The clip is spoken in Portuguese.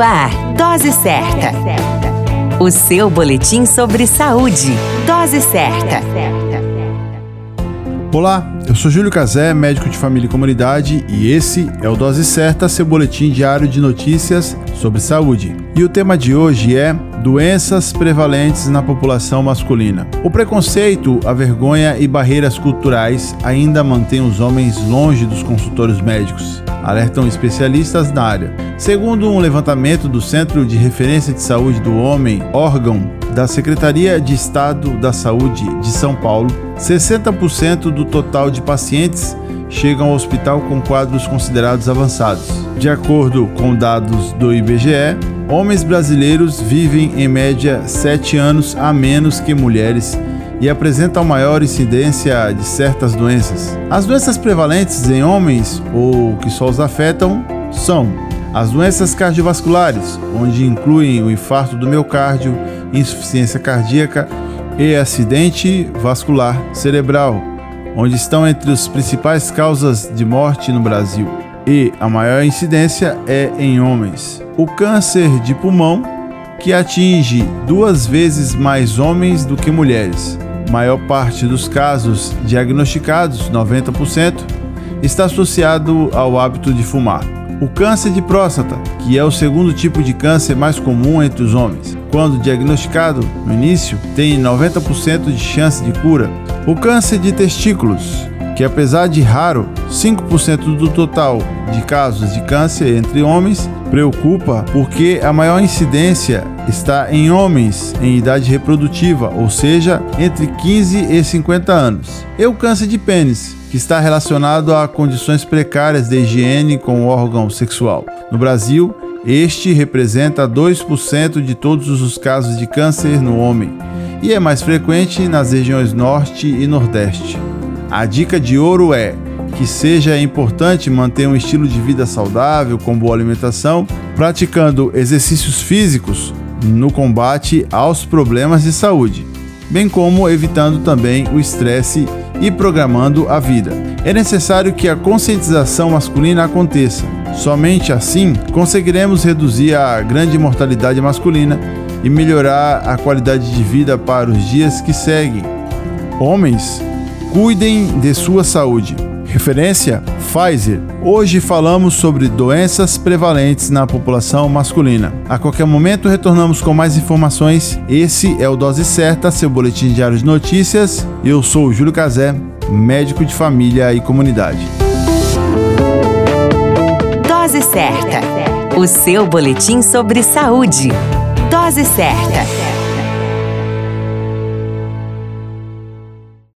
Ar, Dose Certa. O seu boletim sobre saúde. Dose certa. Olá, eu sou Júlio Cazé, médico de família e comunidade, e esse é o Dose Certa, seu boletim diário de notícias sobre saúde. E o tema de hoje é doenças prevalentes na população masculina. O preconceito, a vergonha e barreiras culturais ainda mantêm os homens longe dos consultórios médicos alertam especialistas na área. Segundo um levantamento do Centro de Referência de Saúde do Homem, órgão da Secretaria de Estado da Saúde de São Paulo, 60% do total de pacientes chegam ao hospital com quadros considerados avançados. De acordo com dados do IBGE, homens brasileiros vivem em média 7 anos a menos que mulheres e apresentam maior incidência de certas doenças. As doenças prevalentes em homens ou que só os afetam são as doenças cardiovasculares, onde incluem o infarto do miocárdio, insuficiência cardíaca e acidente vascular cerebral, onde estão entre as principais causas de morte no Brasil. E a maior incidência é em homens. O câncer de pulmão, que atinge duas vezes mais homens do que mulheres maior parte dos casos diagnosticados, 90%, está associado ao hábito de fumar. O câncer de próstata, que é o segundo tipo de câncer mais comum entre os homens, quando diagnosticado no início, tem 90% de chance de cura. O câncer de testículos, que apesar de raro, 5% do total de casos de câncer entre homens, preocupa porque a maior incidência está em homens em idade reprodutiva, ou seja, entre 15 e 50 anos. E o câncer de pênis, que está relacionado a condições precárias de higiene com o órgão sexual. No Brasil, este representa 2% de todos os casos de câncer no homem e é mais frequente nas regiões Norte e Nordeste. A dica de ouro é que seja importante manter um estilo de vida saudável, com boa alimentação, praticando exercícios físicos no combate aos problemas de saúde, bem como evitando também o estresse e programando a vida. É necessário que a conscientização masculina aconteça. Somente assim conseguiremos reduzir a grande mortalidade masculina e melhorar a qualidade de vida para os dias que seguem. Homens, cuidem de sua saúde. Referência Pfizer. Hoje falamos sobre doenças prevalentes na população masculina. A qualquer momento retornamos com mais informações. Esse é o Dose Certa, seu boletim diário de notícias. Eu sou o Júlio Cazé, médico de família e comunidade. Dose Certa, o seu boletim sobre saúde. Dose certa.